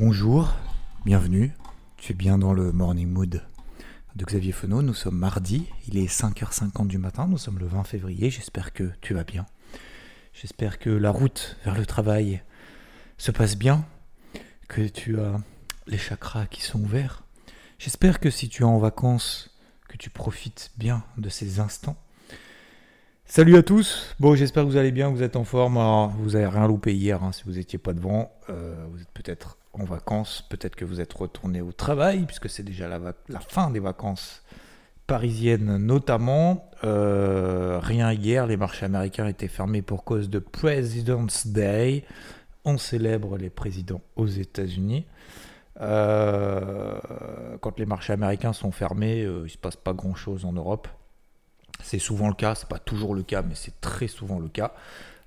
Bonjour, bienvenue. Tu es bien dans le morning mood de Xavier Fenot. Nous sommes mardi, il est 5h50 du matin, nous sommes le 20 février. J'espère que tu vas bien. J'espère que la route vers le travail se passe bien, que tu as les chakras qui sont ouverts. J'espère que si tu es en vacances, que tu profites bien de ces instants. Salut à tous. Bon, j'espère que vous allez bien, vous êtes en forme. Vous avez rien loupé hier, hein, si vous n'étiez pas devant. Euh, vous êtes peut-être en vacances, peut-être que vous êtes retourné au travail, puisque c'est déjà la, fin des vacances parisiennes notamment. Euh, rien hier, les marchés américains étaient fermés pour cause de President's Day. On célèbre les présidents aux États-Unis. Euh, quand les marchés américains sont fermés, il ne se passe pas grand-chose en Europe. C'est souvent le cas, c'est pas toujours le cas, mais c'est très souvent le cas.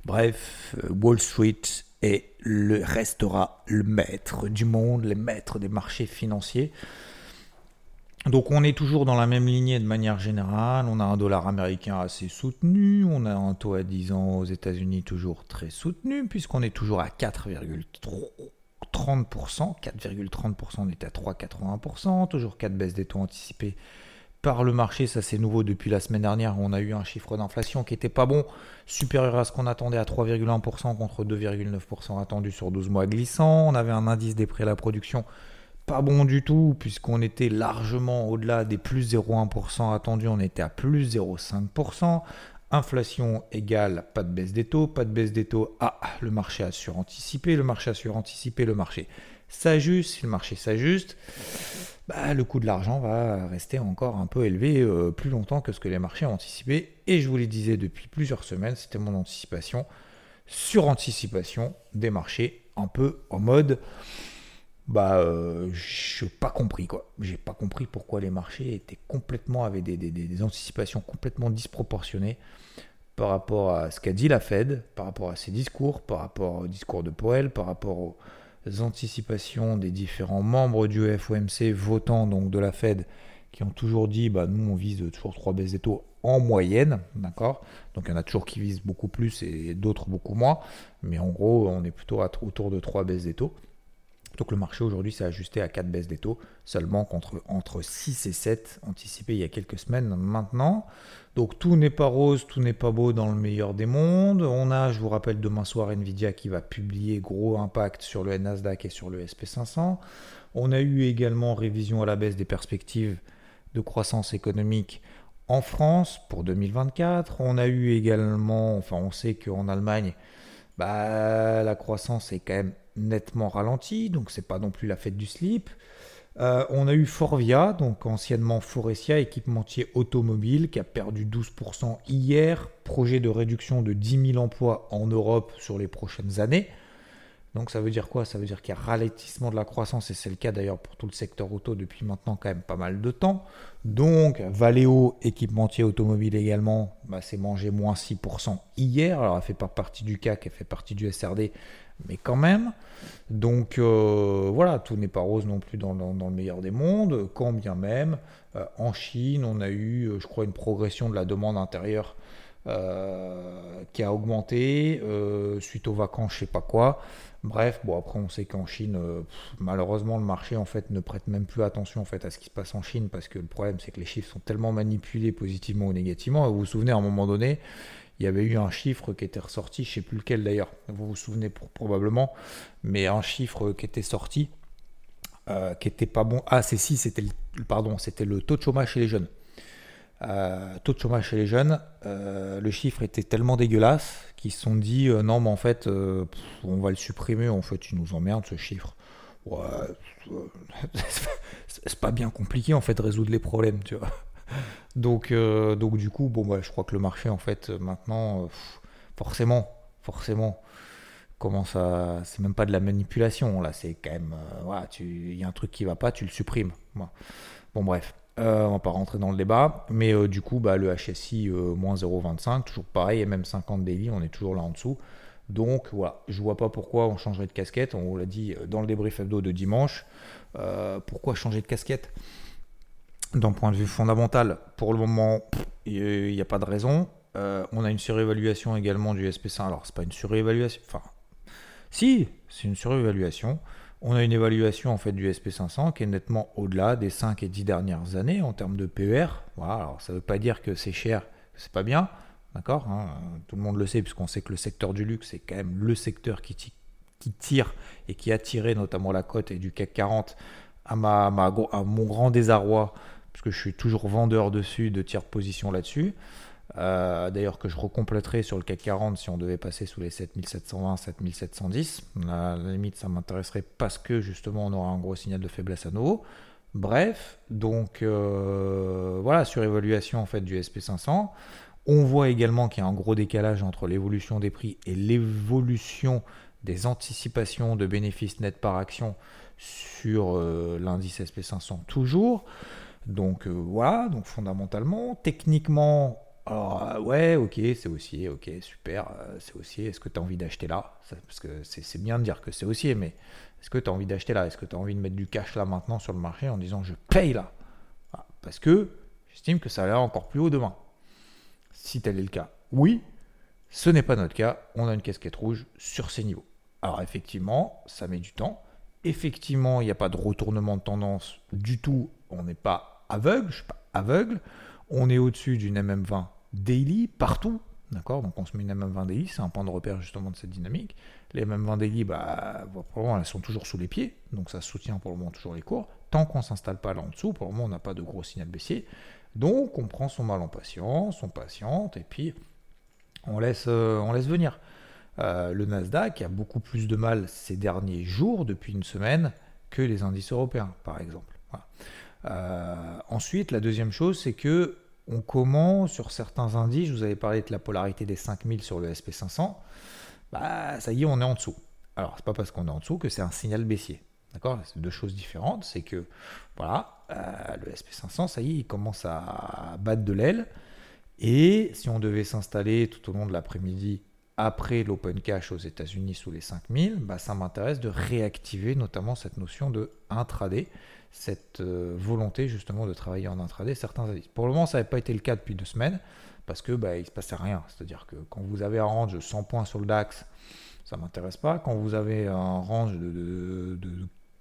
Bref, euh, Wall Street est le, restera le maître du monde, le maître des marchés financiers. Donc on est toujours dans la même lignée de manière générale. On a un dollar américain assez soutenu, on a un taux à 10 ans aux États-Unis toujours très soutenu, puisqu'on est toujours à 4,30%. 4,30%, on est à 3,80%, toujours 4 baisses des taux anticipés par le marché, ça c'est nouveau depuis la semaine dernière, on a eu un chiffre d'inflation qui était pas bon, supérieur à ce qu'on attendait à 3,1% contre 2,9% attendu sur 12 mois glissants. On avait un indice des prix à la production pas bon du tout, puisqu'on était largement au-delà des plus 0,1% attendus, on était à plus 0,5%. Inflation égale pas de baisse des taux, pas de baisse des taux, ah, le marché a suranticipé, le marché a suranticipé, le marché s'ajuste, si le marché s'ajuste, bah, le coût de l'argent va rester encore un peu élevé euh, plus longtemps que ce que les marchés ont anticipé. Et je vous le disais depuis plusieurs semaines, c'était mon anticipation, sur-anticipation des marchés, un peu en mode, bah, euh, je n'ai pas compris quoi. J'ai pas compris pourquoi les marchés étaient complètement, avaient des, des anticipations complètement disproportionnées par rapport à ce qu'a dit la Fed, par rapport à ses discours, par rapport au discours de Powell, par rapport au anticipations des différents membres du FOMC votant donc de la Fed qui ont toujours dit bah nous on vise toujours 3 baisses des taux en moyenne, d'accord? Donc il y en a toujours qui visent beaucoup plus et d'autres beaucoup moins, mais en gros on est plutôt autour de 3 baisses des taux. Donc le marché aujourd'hui s'est ajusté à 4 baisses des taux, seulement contre, entre 6 et 7 anticipés il y a quelques semaines maintenant. Donc tout n'est pas rose, tout n'est pas beau dans le meilleur des mondes. On a, je vous rappelle, demain soir Nvidia qui va publier gros impact sur le Nasdaq et sur le SP500. On a eu également révision à la baisse des perspectives de croissance économique en France pour 2024. On a eu également, enfin on sait qu'en Allemagne, bah, la croissance est quand même nettement ralenti, donc c'est pas non plus la fête du slip. Euh, on a eu Forvia, donc anciennement Forestia, équipementier automobile, qui a perdu 12% hier. Projet de réduction de 10 000 emplois en Europe sur les prochaines années. Donc ça veut dire quoi? Ça veut dire qu'il y a ralentissement de la croissance, et c'est le cas d'ailleurs pour tout le secteur auto depuis maintenant quand même pas mal de temps. Donc Valeo, équipementier automobile également, bah, c'est mangé moins 6% hier. Alors elle fait pas partie du CAC, elle fait partie du SRD, mais quand même. Donc euh, voilà, tout n'est pas rose non plus dans, le meilleur des mondes, quand bien même euh, en Chine, on a eu, euh, je crois, une progression de la demande intérieure qui a augmenté suite aux vacances, je sais pas quoi. Bref, bon après on sait qu'en Chine, malheureusement le marché en fait ne prête même plus attention en fait à ce qui se passe en Chine parce que le problème c'est que les chiffres sont tellement manipulés positivement ou négativement. Et vous vous souvenez à un moment donné, il y avait eu un chiffre qui était ressorti, je ne sais plus lequel d'ailleurs, vous vous souvenez probablement, mais un chiffre qui était sorti, euh, qui était pas bon. Ah, c'est si, c'était le, pardon, c'était le taux de chômage chez les jeunes. Euh, taux de chômage chez les jeunes, euh, le chiffre était tellement dégueulasse qu'ils se sont dit non, mais en fait, on va le supprimer. En fait, tu nous emmerdes ce chiffre. Ouais, c'est pas bien compliqué en fait de résoudre les problèmes, tu vois. Donc, euh, donc du coup, bon, bah, je crois que le marché, en fait, maintenant, euh, forcément, forcément, comment ça. C'est même pas de la manipulation, là, c'est quand même. Euh, voilà, il y a un truc qui va pas, tu le supprimes. Bon, bref. Euh, on va pas rentrer dans le débat, mais euh, du coup, bah, le HSI moins 0,25, toujours pareil, et même 50 daily, on est toujours là en dessous. Donc voilà, je vois pas pourquoi on changerait de casquette. On l'a dit dans le débrief hebdo de dimanche. pourquoi changer de casquette? D'un point de vue fondamental, pour le moment, il n'y a pas de raison. on a une surévaluation également du SP5. Alors, c'est pas une surévaluation. Enfin, si, c'est une surévaluation. On a une évaluation en fait du SP500 qui est nettement au-delà des 5 et 10 dernières années en termes de PER. Voilà, alors ça ne veut pas dire que c'est cher, que c'est pas bien, d'accord hein. Tout le monde le sait puisqu'on sait que le secteur du luxe est quand même le secteur qui, qui tire et qui a tiré notamment la cote et du CAC 40 à, ma, à mon grand désarroi, puisque je suis toujours vendeur dessus, de tiers position là-dessus. Euh, d'ailleurs, que je recompléterai sur le CAC 40 si on devait passer sous les 7720, 7710. À la limite, ça m'intéresserait parce que justement, on aura un gros signal de faiblesse à nouveau. Bref, donc euh, voilà, sur évaluation en fait du SP500. On voit également qu'il y a un gros décalage entre l'évolution des prix et l'évolution des anticipations de bénéfices nets par action sur euh, l'indice SP500 toujours. Donc voilà, donc fondamentalement, techniquement, alors, euh, ouais, ok, c'est haussier, ok, super, euh, c'est haussier. Est-ce que tu as envie d'acheter là? Parce que c'est bien de dire que c'est haussier, mais est-ce que tu as envie d'acheter là? Est-ce que tu as envie de mettre du cash là maintenant sur le marché en disant je paye là? Parce que j'estime que ça va aller encore plus haut demain. Si tel est le cas, oui, ce n'est pas notre cas. On a une casquette rouge sur ces niveaux. Alors, effectivement, ça met du temps. Effectivement, il n'y a pas de retournement de tendance du tout. On n'est pas aveugle, je suis pas aveugle. On est au-dessus d'une MM20 daily partout. D'accord? Donc on se met une MM20 daily, c'est un point de repère justement de cette dynamique. Les MM20 daily, bah, pour le moment, elles sont toujours sous les pieds, donc ça soutient pour le moment toujours les cours. Tant qu'on ne s'installe pas là en dessous, pour le moment, on n'a pas de gros signal baissier. Donc on prend son mal en patience, on patiente, et puis on laisse, euh, on laisse venir. Euh, le Nasdaq a beaucoup plus de mal ces derniers jours, depuis une semaine, que les indices européens, par exemple. Euh, ensuite, la deuxième chose, c'est que on commence sur certains indices, je vous avais parlé de la polarité des 5000 sur le SP500, bah ça y est, on est en dessous. Alors, c'est pas parce qu'on est en dessous que c'est un signal baissier. D'accord? C'est deux choses différentes. C'est que, voilà, euh, le SP500, ça y est, il commence à battre de l'aile. Et si on devait s'installer tout au long de l'après-midi après l'open cash aux États-Unis sous les 5000, bah, ça m'intéresse de réactiver notamment cette notion de intraday cette euh, volonté justement de travailler en intraday certains indices. Pour le moment, ça n'avait pas été le cas depuis deux semaines parce que bah, il se passait rien. C'est-à-dire que quand vous avez un range de 100 points sur le DAX, ça m'intéresse pas. Quand vous avez un range de,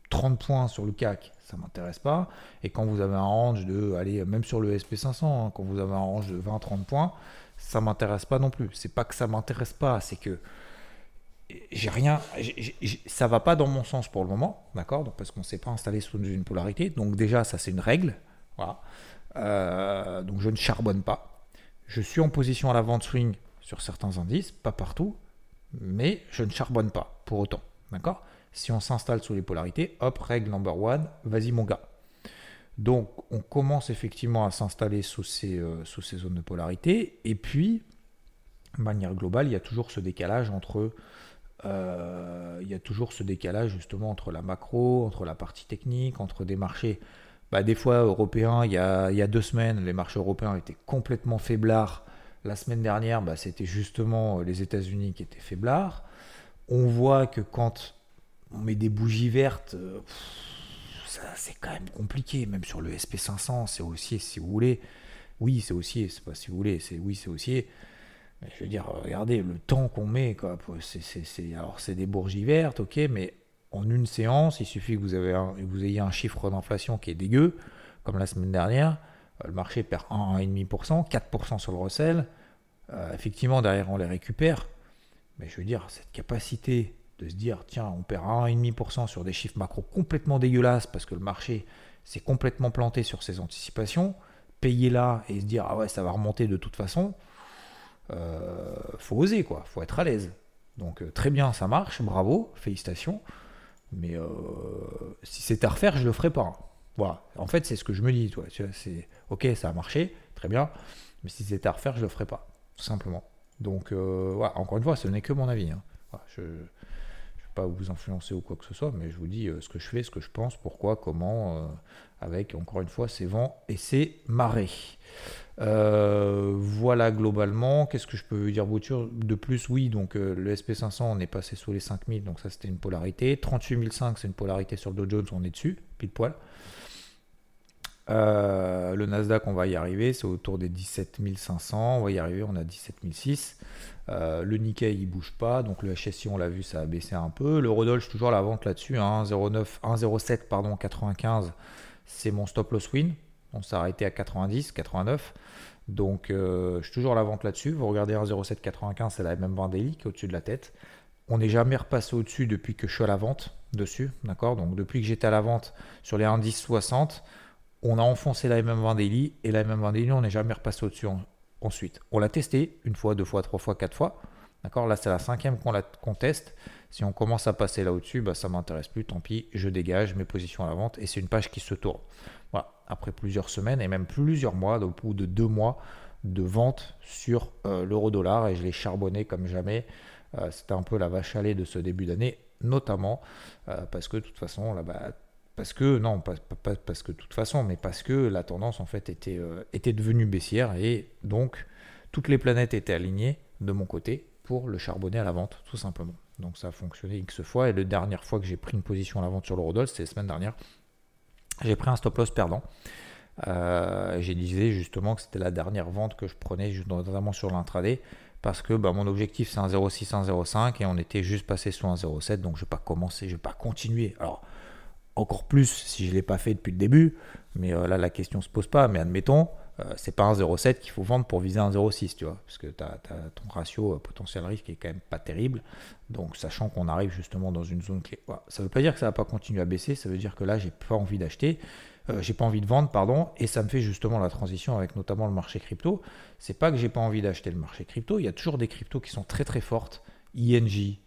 30 points sur le CAC, ça m'intéresse pas. Et quand vous avez un range de, allez, même sur le SP500, hein, quand vous avez un range de 20-30 points, ça m'intéresse pas non plus. C'est pas que ça m'intéresse pas, c'est que j'ai rien, ça va pas dans mon sens pour le moment, d'accord? Parce qu'on ne s'est pas installé sous une polarité. Donc déjà, ça c'est une règle. Euh, donc je ne charbonne pas. Je suis en position à la vente swing sur certains indices, pas partout, mais je ne charbonne pas pour autant, d'accord? Si on s'installe sous les polarités, hop, règle number one, vas-y mon gars. Donc on commence effectivement à s'installer sous ces, euh, sous ces zones de polarité, et puis, de manière globale, il y a toujours ce décalage entre euh, il y a toujours ce décalage justement entre la macro, entre la partie technique, entre des marchés. Bah, des fois européens, il y, a, il y, a, deux semaines, les marchés européens étaient complètement faiblards. La semaine dernière, bah, c'était justement les États-Unis qui étaient faiblards. On voit que quand on met des bougies vertes, c'est quand même compliqué. Même sur le SP500, c'est haussier si vous voulez. Oui, c'est haussier, c'est pas si vous voulez, c'est oui, c'est haussier je veux dire, regardez le temps qu'on met. C'est, alors, c'est des bourgies vertes, ok, mais en une séance, il suffit que vous, avez vous ayez un chiffre d'inflation qui est dégueu, comme la semaine dernière. Euh, le marché perd 1,5%, 4% sur le recel. Euh, effectivement, derrière, on les récupère. Mais je veux dire, cette capacité de se dire, tiens, on perd 1,5% sur des chiffres macro complètement dégueulasses parce que le marché s'est complètement planté sur ses anticipations, payer là et se dire, ah ouais, ça va remonter de toute façon euh, faut oser, quoi. Faut être à l'aise. Donc euh, très bien, ça marche, bravo, félicitations. Mais euh, si c'est à refaire, je le ferai pas. Voilà. En fait, c'est ce que je me dis, toi. C'est ok, ça a marché, très bien. Mais si c'est à refaire, je le ferai pas, tout simplement. Donc, voilà, encore une fois, ce n'est que mon avis. Hein. Pas vous influencer ou quoi que ce soit, mais je vous dis ce que je fais, ce que je pense, pourquoi, comment, avec encore une fois ces vents et ces marées. voilà globalement, qu'est-ce que je peux dire de plus Oui, donc le SP500, on est passé sous les 5000, donc ça c'était une polarité. 38005, c'est une polarité sur le Dow Jones, on est dessus, pile poil. Euh, le Nasdaq, on va y arriver, c'est autour des 17 500, on va y arriver, on a 17 600. Euh, le Nikkei, il bouge pas, donc le HSI, on l'a vu, ça a baissé un peu. Le Rodolphe, toujours la vente là-dessus, 1,07, hein, pardon, 95, c'est mon stop loss win. On s'est arrêté à 90, 89. Donc, euh, je suis toujours à la vente là-dessus. Vous regardez 1,0795, c'est la même 20 daily qui est au-dessus de la tête. On n'est jamais repassé au-dessus depuis que je suis à la vente dessus. D'accord? Donc, depuis que j'étais à la vente sur les indices 60, on a enfoncé la MM20 Daily et la MM20 Daily, on n'est jamais repassé au-dessus ensuite. On l'a testé une fois, deux fois, trois fois, quatre fois. D'accord? Là, c'est la cinquième qu'on teste. Si on commence à passer là au-dessus, bah, ça ne m'intéresse plus. Tant pis, je dégage mes positions à la vente et c'est une page qui se tourne. Voilà. Après plusieurs semaines et même plusieurs mois, au bout de deux mois de vente sur euh, l'euro-dollar et je l'ai charbonné comme jamais. Euh, c'était un peu la vache à lait de ce début d'année, notamment euh, parce que de toute façon, là, bas parce que, non, pas, parce que de toute façon, mais parce que la tendance en fait était, euh, était devenue baissière et donc toutes les planètes étaient alignées de mon côté pour le charbonner à la vente, tout simplement. Donc ça a fonctionné X fois et la dernière fois que j'ai pris une position à la vente sur l'eurodoll, c'était la semaine dernière. J'ai pris un stop loss perdant. Euh, j'ai disais justement que c'était la dernière vente que je prenais, notamment sur l'intraday, parce que bah, mon objectif c'est un 0,6, un 0,5 et on était juste passé sous un 0,7, donc je vais pas commencer, je vais pas continuer. Alors encore plus si je ne l'ai pas fait depuis le début. Mais euh, là, la question ne se pose pas. Mais admettons, euh, c'est pas un 0,7 qu'il faut vendre pour viser un 0,6, tu vois. Parce que tu as, ton ratio euh, potentiel risque qui est quand même pas terrible. Donc, sachant qu'on arrive justement dans une zone clé. Ça ne veut pas dire que ça va pas continuer à baisser. Ça veut dire que là, j'ai pas envie d'acheter. j'ai pas envie de vendre, pardon, et ça me fait justement la transition avec notamment le marché crypto. C'est pas que j'ai pas envie d'acheter le marché crypto, il y a toujours des cryptos qui sont très très fortes, ING,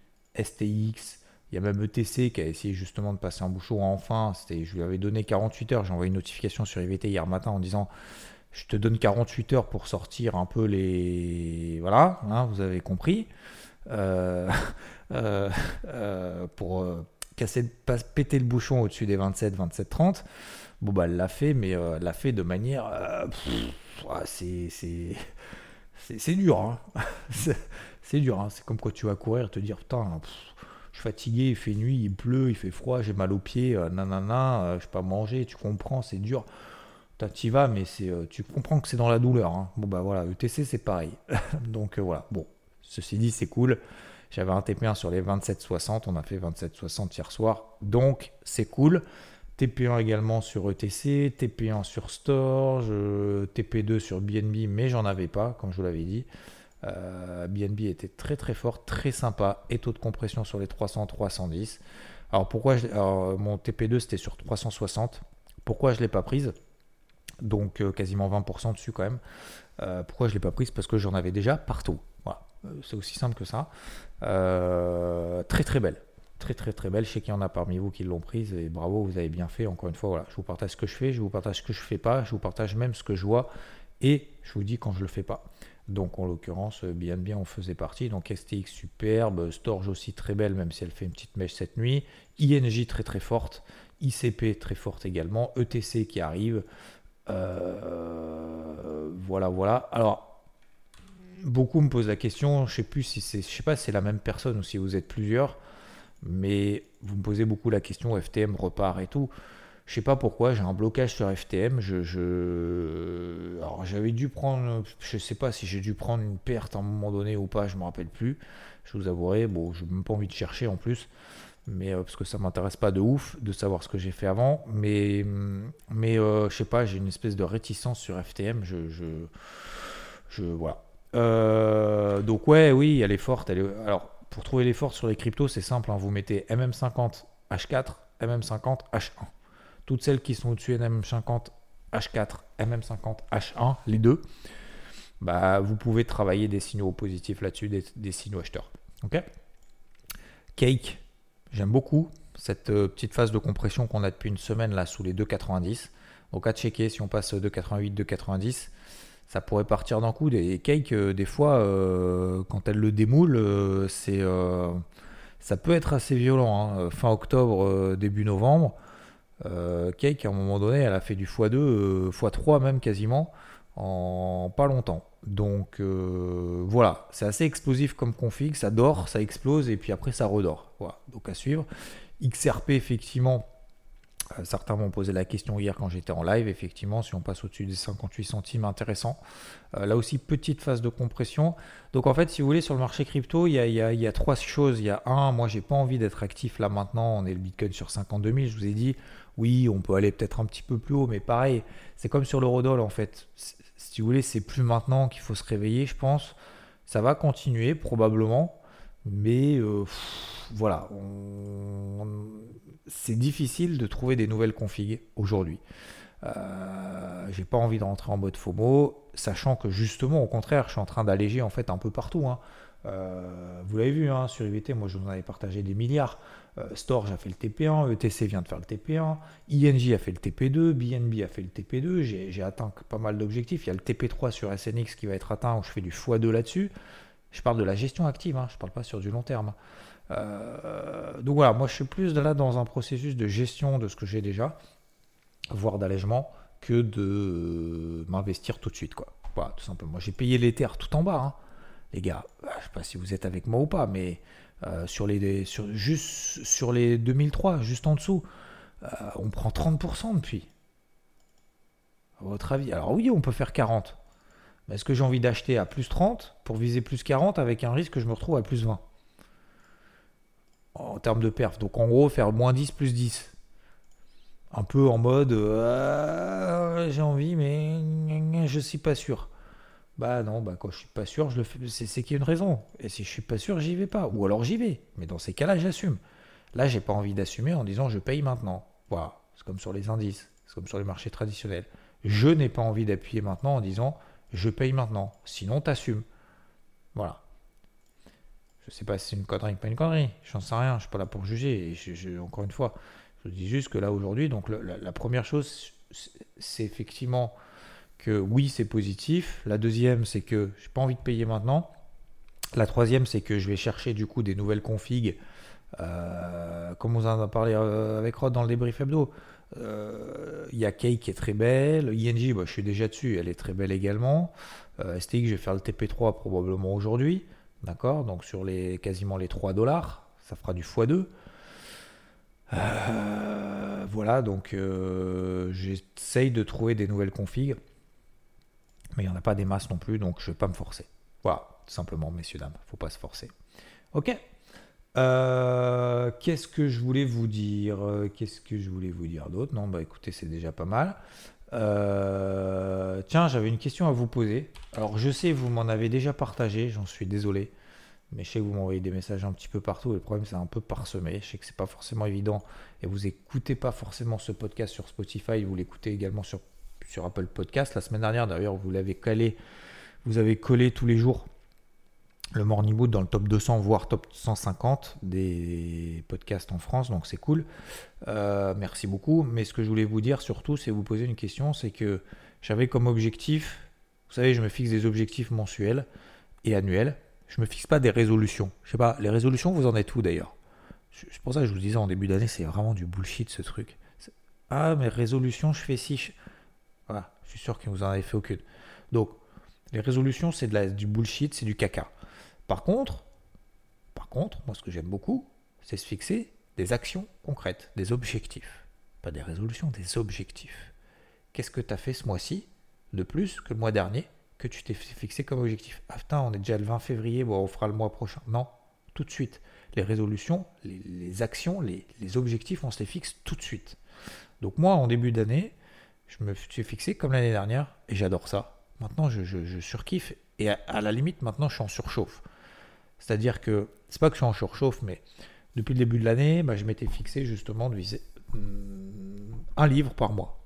STX, il y a même ETC qui a essayé justement de passer un bouchon enfin. Je lui avais donné 48 heures. J'ai envoyé une notification sur IVT hier matin en disant Je te donne 48 heures pour sortir un peu les. Voilà, hein, vous avez compris. Euh, euh, euh, pour casser, péter le bouchon au-dessus des 27, 27, 30. Bon, bah, elle l'a fait, mais elle l'a fait de manière. c'est. C'est dur, hein. c'est dur. Hein. C'est comme quand tu vas courir, te dire putain, je suis fatigué, il fait nuit, il pleut, il fait froid, j'ai mal aux pieds, euh, nanana, euh, je peux pas manger, tu comprends, c'est dur. Tu vas, mais c'est, euh, tu comprends que c'est dans la douleur. Hein. Bon, bah voilà, ETC, c'est pareil. Donc voilà, bon, ceci dit, c'est cool. J'avais un TP1 sur les 27,60, on a fait 27,60 hier soir, donc c'est cool. TP1 également sur ETC, TP1 sur Storage, TP2 sur BNB, mais j'en avais pas, comme je vous l'avais dit. BNB euh, était très très fort, très sympa, et taux de compression sur les 300, 310. Alors pourquoi mon TP2 c'était sur 360. Pourquoi je ne l'ai pas prise? Donc euh, quasiment 20% dessus quand même. Euh, pourquoi je ne l'ai pas prise? Parce que j'en avais déjà partout. C'est aussi simple que ça. très très belle. Très très très belle. Je sais qu'il y en a parmi vous qui l'ont prise et bravo, vous avez bien fait. Encore une fois, voilà, je vous partage ce que je fais, je vous partage ce que je fais pas, je vous partage même ce que je vois et je vous dis quand je le fais pas. Donc en l'occurrence, BNB en faisait partie. Donc STX superbe, Storge aussi très belle, même si elle fait une petite mèche cette nuit. INJ très très forte, ICP très forte également, ETC qui arrive. Euh, voilà, voilà. Alors, beaucoup me posent la question, je sais plus si c'est, je pas si c'est la même personne ou si vous êtes plusieurs, mais vous me posez beaucoup la question, FTM repart et tout. Je sais pas pourquoi, j'ai un blocage sur FTM. Je, Alors j'avais dû prendre, je sais pas si j'ai dû prendre une perte à un moment donné ou pas, je me rappelle plus. Je vous avouerai, bon, je n'ai même pas envie de chercher en plus, mais euh, parce que ça m'intéresse pas de ouf de savoir ce que j'ai fait avant. Mais, mais euh, je sais pas, j'ai une espèce de réticence sur FTM. Je, je, je voilà. Euh, donc ouais, oui, elle est forte. Alors pour trouver les fortes sur les cryptos, c'est simple. Hein. vous mettez MM50 H4, MM50 H1 toutes celles qui sont au-dessus NM50 H4, MM50 H1, les deux, bah, vous pouvez travailler des signaux positifs là-dessus, des, signaux acheteurs. Cake, j'aime beaucoup cette euh, petite phase de compression qu'on a depuis une semaine là sous les 2,90. Donc à checker si on passe 2,88, 2,90. ça pourrait partir d'un coup. Des cakes, des fois, quand elles le démoulent, c'est, ça peut être assez violent. Hein. Fin octobre, début novembre, Cake, à un moment donné, elle a fait du x2, x3 même quasiment, en pas longtemps. Donc voilà, c'est assez explosif comme config, ça dort, ça explose et puis après ça redort. Voilà, donc à suivre. XRP, effectivement, euh, certains m'ont posé la question hier quand j'étais en live. Effectivement, si on passe au-dessus des 58 centimes, intéressant. Euh, là aussi, petite phase de compression. Donc en fait, si vous voulez, sur le marché crypto, il y a, trois choses. Il y a un, moi, j'ai pas envie d'être actif là maintenant. On est le Bitcoin sur 52 000. Je vous ai dit, oui, on peut aller peut-être un petit peu plus haut, mais pareil, c'est comme sur l'eurodoll en fait. Si vous voulez, c'est plus maintenant qu'il faut se réveiller, je pense. Ça va continuer probablement, mais euh, voilà, c'est difficile de trouver des nouvelles configs aujourd'hui. Euh, j'ai pas envie de rentrer en mode FOMO, sachant que justement, au contraire, je suis en train d'alléger en fait un peu partout. Hein. Euh, vous l'avez vu hein, sur IVT, moi je vous en avais partagé des milliards. Euh, Storage a fait le TP1, ETC vient de faire le TP1, INJ a fait le TP2, BNB a fait le TP2. J'ai atteint pas mal d'objectifs. Il y a le TP3 sur SNX qui va être atteint où je fais du x2 là-dessus. Je parle de la gestion active, hein, je ne parle pas sur du long terme. Euh, donc voilà, moi je suis plus là dans un processus de gestion de ce que j'ai déjà, voire d'allègement, que de m'investir tout de suite. Quoi. Voilà, tout simplement. J'ai payé l'Ether tout en bas, hein. les gars. Je ne sais pas si vous êtes avec moi ou pas, mais euh, sur les, sur, juste sur les 2003, juste en dessous, euh, on prend 30% depuis. À votre avis? Alors oui, on peut faire 40. Mais est-ce que j'ai envie d'acheter à plus 30 pour viser plus 40 avec un risque que je me retrouve à plus 20 en termes de perf. Donc en gros, faire moins 10 plus 10. Un peu en mode euh, j'ai envie, mais je suis pas sûr. Bah non, bah quand je suis pas sûr. C'est qu'il y a une raison. Et si je suis pas sûr, j'y vais pas. Ou alors j'y vais. Mais dans ces cas-là, j'assume. Là, j'ai pas envie d'assumer en disant je paye maintenant. Voilà. C'est comme sur les indices. C'est comme sur les marchés traditionnels. Je n'ai pas envie d'appuyer maintenant en disant je paye maintenant. Sinon, t'assumes. Voilà. Je sais pas si c'est une connerie ou pas une connerie. J'en sais rien. Je suis pas là pour juger. Et encore une fois, je dis juste que là aujourd'hui, donc la, première chose, c'est effectivement que oui, c'est positif. La deuxième, c'est que j'ai pas envie de payer maintenant. La troisième, c'est que je vais chercher du coup des nouvelles configs. Euh, comme on en a parlé euh, avec Rod dans le débrief hebdo, il y a Kay qui est très belle. ING, bah, je suis déjà dessus, elle est très belle également. STX, je vais faire le TP3 probablement aujourd'hui. D'accord? Donc sur les quasiment les 3 dollars, ça fera du x2. Euh, voilà, donc euh, j'essaye de trouver des nouvelles configs. Mais il n'y en a pas des masses non plus, donc je ne vais pas me forcer. Voilà, tout simplement, messieurs, dames, faut pas se forcer. Ok? Euh, qu'est-ce que je voulais vous dire? Qu'est-ce que je voulais vous dire d'autre? Non, bah écoutez, c'est déjà pas mal. Euh, tiens, j'avais une question à vous poser. Alors, je sais, vous m'en avez déjà partagé, j'en suis désolé. Mais je sais que vous m'envoyez des messages un petit peu partout. Et le problème, c'est un peu parsemé. Je sais que c'est pas forcément évident. Et vous écoutez pas forcément ce podcast sur Spotify. Vous l'écoutez également sur, sur Apple Podcast. La semaine dernière, d'ailleurs, vous l'avez calé. Vous avez collé tous les jours le Morning Mood dans le top 200, voire top 150 des podcasts en France, donc c'est cool. Euh, merci beaucoup. Mais ce que je voulais vous dire surtout, c'est vous poser une question, c'est que j'avais comme objectif, vous savez, je me fixe des objectifs mensuels et annuels. Je me fixe pas des résolutions. Je sais pas, les résolutions, vous en êtes où d'ailleurs? C'est pour ça que je vous disais en début d'année, c'est vraiment du bullshit ce truc. Ah, mais résolutions, je fais si. Voilà, je suis sûr que vous en avez fait aucune. Donc, les résolutions, c'est du bullshit, c'est du caca. Par contre, par moi ce que j'aime beaucoup, c'est se fixer des actions concrètes, des objectifs. Pas des résolutions, des objectifs. Qu'est-ce que tu as fait ce mois-ci de plus que le mois dernier que tu t'es fixé comme objectif? Ah putain, on est déjà le 20 février, bon, on fera le mois prochain. Non, tout de suite. Les résolutions, les, actions, les, objectifs, on se les fixe tout de suite. Donc moi, en début d'année, je me suis fixé comme l'année dernière et j'adore ça. Maintenant, je, surkiffe et à, la limite, maintenant, je suis en surchauffe. C'est-à-dire que, c'est pas que je suis en surchauffe, mais depuis le début de l'année, bah, je m'étais fixé justement de viser hmm, un livre par mois.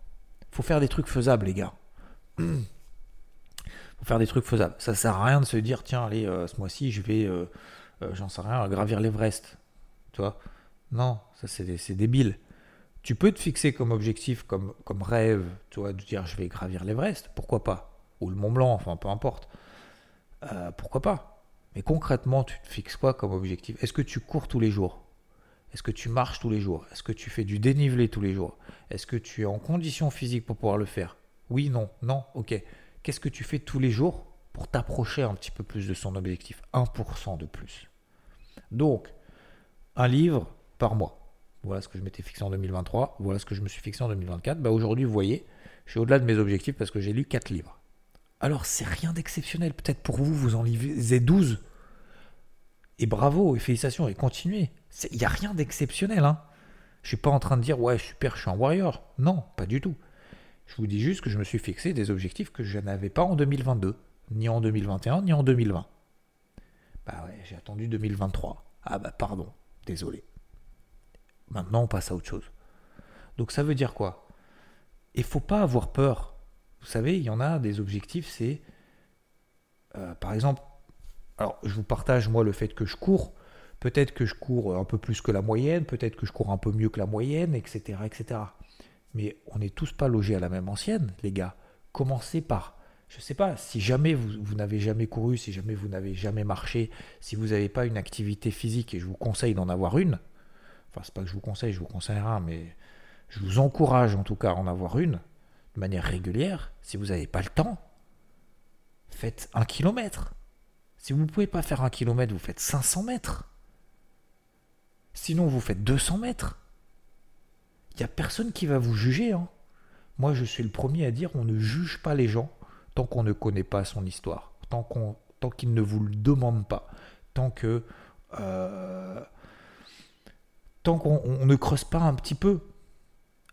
faut faire des trucs faisables, les gars. faut faire des trucs faisables. Ça sert à rien de se dire, tiens, allez, euh, ce mois-ci, je vais, euh, euh, j'en sais rien, gravir l'Everest. Tu Non, ça c'est débile. Tu peux te fixer comme objectif, comme, comme rêve, tu vois, de dire, je vais gravir l'Everest. Pourquoi pas? Ou le Mont Blanc, enfin peu importe. Pourquoi pas? Mais concrètement, tu te fixes quoi comme objectif? Est-ce que tu cours tous les jours? Est-ce que tu marches tous les jours? Est-ce que tu fais du dénivelé tous les jours? Est-ce que tu es en condition physique pour pouvoir le faire? Oui, non, non, ok. Qu'est-ce que tu fais tous les jours pour t'approcher un petit peu plus de son objectif? 1% de plus. Donc, un livre par mois. Voilà ce que je m'étais fixé en 2023. Voilà ce que je me suis fixé en 2024. Bah aujourd'hui, vous voyez, je suis au-delà de mes objectifs parce que j'ai lu 4 livres. Alors, c'est rien d'exceptionnel. Peut-être pour vous, vous en lisez 12. Et bravo, et félicitations, et continuez. Il n'y a rien d'exceptionnel. Hein. Je suis pas en train de dire, ouais, super, je suis un warrior. Non, pas du tout. Je vous dis juste que je me suis fixé des objectifs que je n'avais pas en 2022, ni en 2021, ni en 2020. Bah ouais, j'ai attendu 2023. Ah bah pardon, désolé. Maintenant, on passe à autre chose. Donc ça veut dire quoi? Il faut pas avoir peur. Vous savez, il y en a des objectifs, c'est euh, par exemple, alors je vous partage moi le fait que je cours. Peut-être que je cours un peu plus que la moyenne, peut-être que je cours un peu mieux que la moyenne, etc., etc. Mais on n'est tous pas logés à la même ancienne, les gars. Commencez par, je ne sais pas, si jamais vous, n'avez jamais couru, si jamais vous n'avez jamais marché, si vous n'avez pas une activité physique, et je vous conseille d'en avoir une, Enfin, c'est pas que je vous conseille, je vous conseille rien, mais je vous encourage en tout cas à en avoir une de manière régulière. Si vous n'avez pas le temps, faites un kilomètre. Si vous ne pouvez pas faire un kilomètre, vous faites 500 mètres. Sinon, vous faites 200 mètres. Il n'y a personne qui va vous juger. Hein. Moi, je suis le premier à dire on ne juge pas les gens tant qu'on ne connaît pas son histoire, tant qu'on tant qu'ils ne vous le demandent pas, tant que euh, tant qu'on ne creuse pas un petit peu.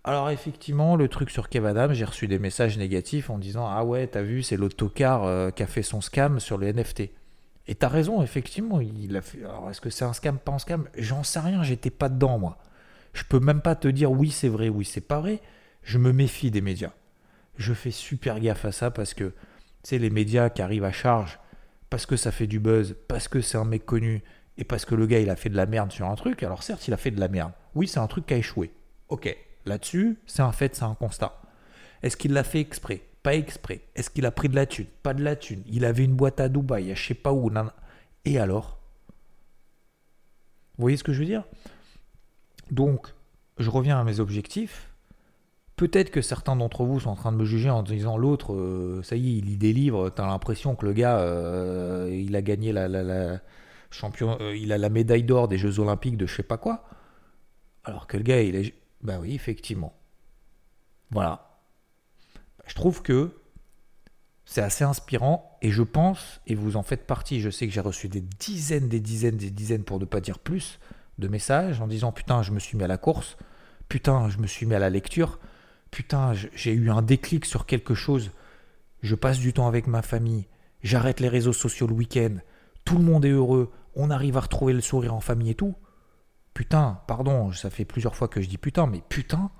Alors effectivement, le truc sur Kev Adam, j'ai reçu des messages négatifs en disant ah ouais, t'as vu, c'est l'autocar euh, qui a fait son scam sur les NFT. Et t'as raison, effectivement, il a fait. Alors est-ce que c'est un scam, pas un scam? J'en sais rien, j'étais pas dedans moi. Je peux même pas te dire oui c'est vrai, oui c'est pas vrai. Je me méfie des médias. Je fais super gaffe à ça parce que c'est les médias qui arrivent à charge parce que ça fait du buzz, parce que c'est un mec connu, et parce que le gars il a fait de la merde sur un truc, alors certes il a fait de la merde. Oui, c'est un truc qui a échoué. Ok, là-dessus, c'est un fait, c'est un constat. Est-ce qu'il l'a fait exprès? Pas exprès. Est-ce qu'il a pris de la thune? Pas de la thune. Il avait une boîte à Dubaï, à je sais pas où. Et alors? Vous voyez ce que je veux dire? Donc, je reviens à mes objectifs. Peut-être que certains d'entre vous sont en train de me juger en disant l'autre, euh, ça y est, il lit des livres, t'as l'impression que le gars, euh, il a gagné la, champion, euh, il a la médaille d'or des Jeux Olympiques de je sais pas quoi. Alors que le gars, il est. Ben oui, effectivement. Voilà. Je trouve que c'est assez inspirant et je pense, et vous en faites partie, je sais que j'ai reçu des dizaines, des dizaines, des dizaines, pour ne pas dire plus, de messages en disant putain, je me suis mis à la course, putain, je me suis mis à la lecture, putain, j'ai eu un déclic sur quelque chose, je passe du temps avec ma famille, j'arrête les réseaux sociaux le week-end, tout le monde est heureux, on arrive à retrouver le sourire en famille et tout. Putain, pardon, ça fait plusieurs fois que je dis putain, mais putain,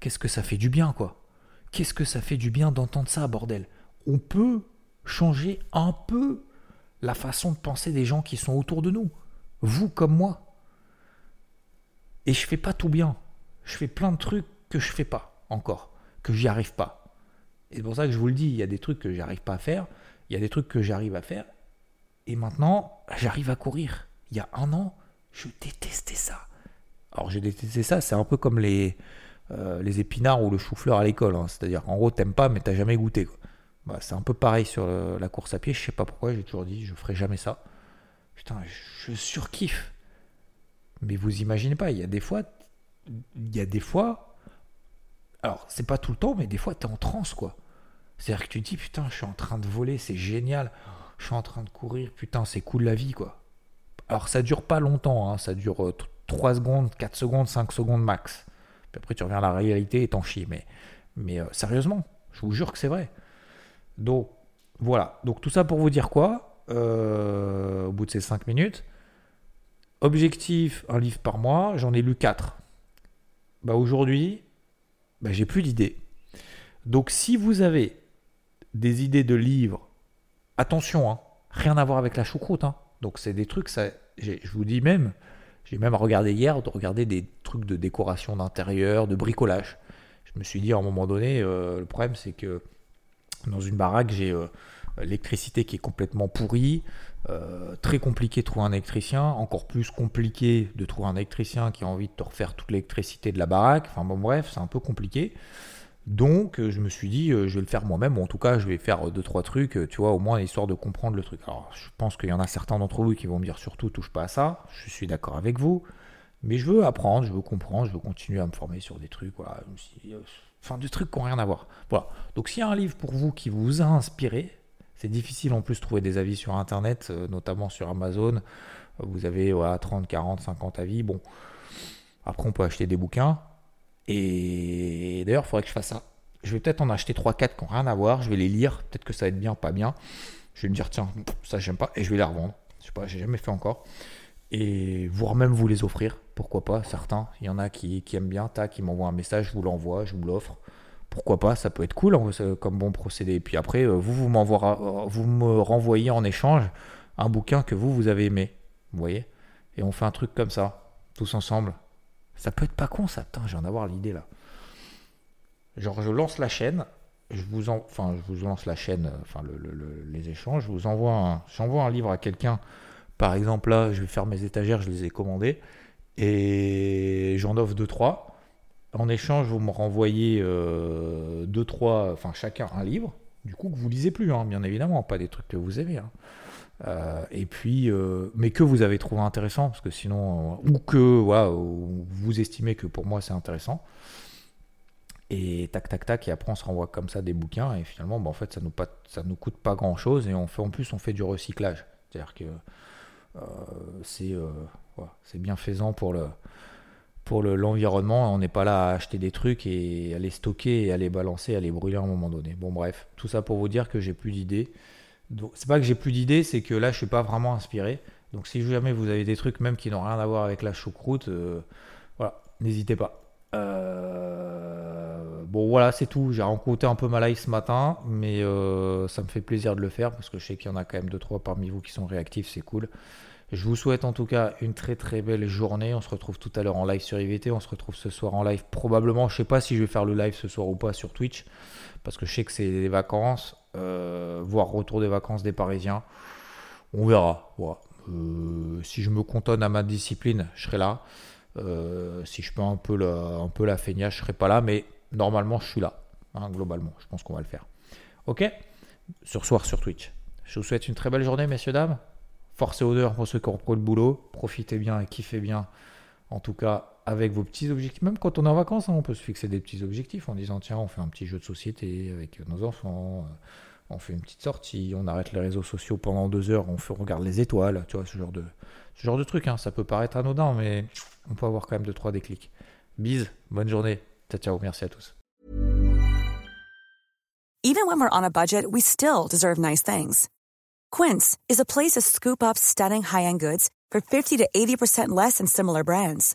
qu'est-ce que ça fait du bien, quoi. Qu'est-ce que ça fait du bien d'entendre ça, bordel. On peut changer un peu la façon de penser des gens qui sont autour de nous. Vous comme moi. Et je fais pas tout bien. Je fais plein de trucs que je fais pas encore, que j'y arrive pas. Et c'est pour ça que je vous le dis, il y a des trucs que j'arrive pas à faire, il y a des trucs que j'arrive à faire, et maintenant, j'arrive à courir. Il y a un an, je détestais ça. Alors, j'ai détesté ça, c'est un peu comme les, euh, les épinards ou le chou-fleur à l'école. Hein. C'est-à-dire, en gros, t'aimes pas, mais t'as jamais goûté. Bah, c'est un peu pareil sur la course à pied. Je sais pas pourquoi, j'ai toujours dit, je ferai jamais ça. Putain, je surkiffe. Mais vous imaginez pas, il y a des fois, il y a des fois, alors c'est pas tout le temps, mais des fois t'es en transe quoi. C'est-à-dire que tu te dis putain, je suis en train de voler, c'est génial je suis en train de courir, putain, c'est cool la vie, quoi. Alors ça dure pas longtemps, hein, ça dure 3 euh, secondes, 4 secondes, 5 secondes max. Puis après tu reviens à la réalité et t'en chies. Mais, mais euh, sérieusement, je vous jure que c'est vrai. Donc voilà, donc tout ça pour vous dire quoi euh, Au bout de ces 5 minutes, objectif, un livre par mois, j'en ai lu 4. Bah aujourd'hui, bah, j'ai plus d'idées. Donc si vous avez des idées de livres Attention, hein, rien à voir avec la choucroute. Hein. Donc c'est des trucs, ça, je vous dis même, j'ai même regardé hier, de regarder des trucs de décoration d'intérieur, de bricolage. Je me suis dit à un moment donné, euh, le problème c'est que Dans une baraque, j'ai l'électricité qui est complètement pourrie. très compliqué de trouver un électricien, encore plus compliqué de trouver un électricien qui a envie de te refaire toute l'électricité de la baraque. Enfin bon bref, c'est un peu compliqué. Donc je me suis dit, je vais le faire moi-même, en tout cas je vais faire deux trois trucs, tu vois, au moins histoire de comprendre le truc. Alors je pense qu'il y en a certains d'entre vous qui vont me dire surtout touche pas à ça, je suis d'accord avec vous, mais je veux apprendre, je veux comprendre, je veux continuer à me former sur des trucs, voilà, enfin des trucs qui n'ont rien à voir. Voilà. Donc s'il y a un livre pour vous qui vous a inspiré, c'est difficile en plus de trouver des avis sur internet, euh, notamment sur Amazon. Vous avez 30, 40, 50 avis. Bon, après on peut acheter des bouquins. Et d'ailleurs, il faudrait que je fasse ça. Je vais peut-être en acheter 3-4 qui n'ont rien à voir. Je vais les lire. Peut-être que ça va être bien, pas bien. Je vais me dire, tiens, ça j'aime pas. Et je vais les revendre. Je sais pas, j'ai jamais fait encore. Et voire même vous les offrir. Pourquoi pas, certains. Il y en a qui, aiment bien. Tac, qui m'envoient un message, je vous l'envoie, je vous l'offre. Pourquoi pas, ça peut être cool hein, comme bon procédé. Et puis après, euh, vous, vous, vous me renvoyez en échange un bouquin que vous, vous avez aimé. Vous voyez? Et on fait un truc comme ça, tous ensemble. Ça peut être pas con ça, putain, j'ai en avoir l'idée là. Genre je lance la chaîne, je vous enfin je vous lance la chaîne, euh, enfin les échanges, je vous envoie un, j'envoie un livre à quelqu'un. Par exemple là, je vais faire mes étagères, je les ai commandées et j'en offre 2-3. En échange, vous me renvoyez 2-3, euh, enfin chacun un livre, du coup que vous lisez plus, hein, bien évidemment, pas des trucs que vous aimez. Hein. Euh, et puis, euh, mais que vous avez trouvé intéressant, parce que sinon, euh, ou que vous estimez que pour moi c'est intéressant. Et tac, tac, tac, et après on se renvoie comme ça des bouquins, et finalement, bah, en fait, ça nous, ça nous coûte pas grand chose, et on fait, en plus, on fait du recyclage. C'est-à-dire que c'est c'est bienfaisant pour le pour l'environnement, on n'est pas là à acheter des trucs et à les stocker et à les balancer, à les brûler à un moment donné. Bon bref, tout ça pour vous dire que j'ai plus d'idées c'est pas que j'ai plus d'idées, c'est que là je suis pas vraiment inspiré. Donc si jamais vous avez des trucs même qui n'ont rien à voir avec la choucroute, euh, voilà, n'hésitez pas. Euh, bon voilà, c'est tout. J'ai rencontré un peu ma live ce matin, mais euh, ça me fait plaisir de le faire parce que je sais qu'il y en a quand même deux trois parmi vous qui sont réactifs, c'est cool. Je vous souhaite en tout cas une très très belle journée. On se retrouve tout à l'heure en live sur IVT. On se retrouve ce soir en live probablement. Je sais pas si je vais faire le live ce soir ou pas sur Twitch parce que je sais que c'est les vacances, voire retour des vacances des Parisiens. On verra. Euh, si je me cantonne à ma discipline, je serai là. Euh, si je peux un peu la, un peu la feignasse, je serai pas là, mais normalement je suis là. Hein, globalement, je pense qu'on va le faire. Ok Sur soir sur Twitch. Je vous souhaite une très belle journée, messieurs, dames. Force et odeur pour ceux qui ont repris le boulot. Profitez bien et kiffez bien. En tout cas, avec vos petits objectifs. Même quand on est en vacances, hein, on peut se fixer des petits objectifs en disant tiens, on fait un petit jeu de société avec nos enfants, euh, on fait une petite sortie, on arrête les réseaux sociaux pendant deux heures, on, fait, regarde les étoiles, tu vois, ce genre de, ce genre de truc. Hein. Ça peut paraître anodin, mais on peut avoir quand même deux, trois déclics. Bise, bonne journée. Ciao, ciao, merci à tous. Even when we're on a budget, we still deserve nice things. Quince is a place to scoop up stunning high-end goods for 50 to 80% less than similar brands.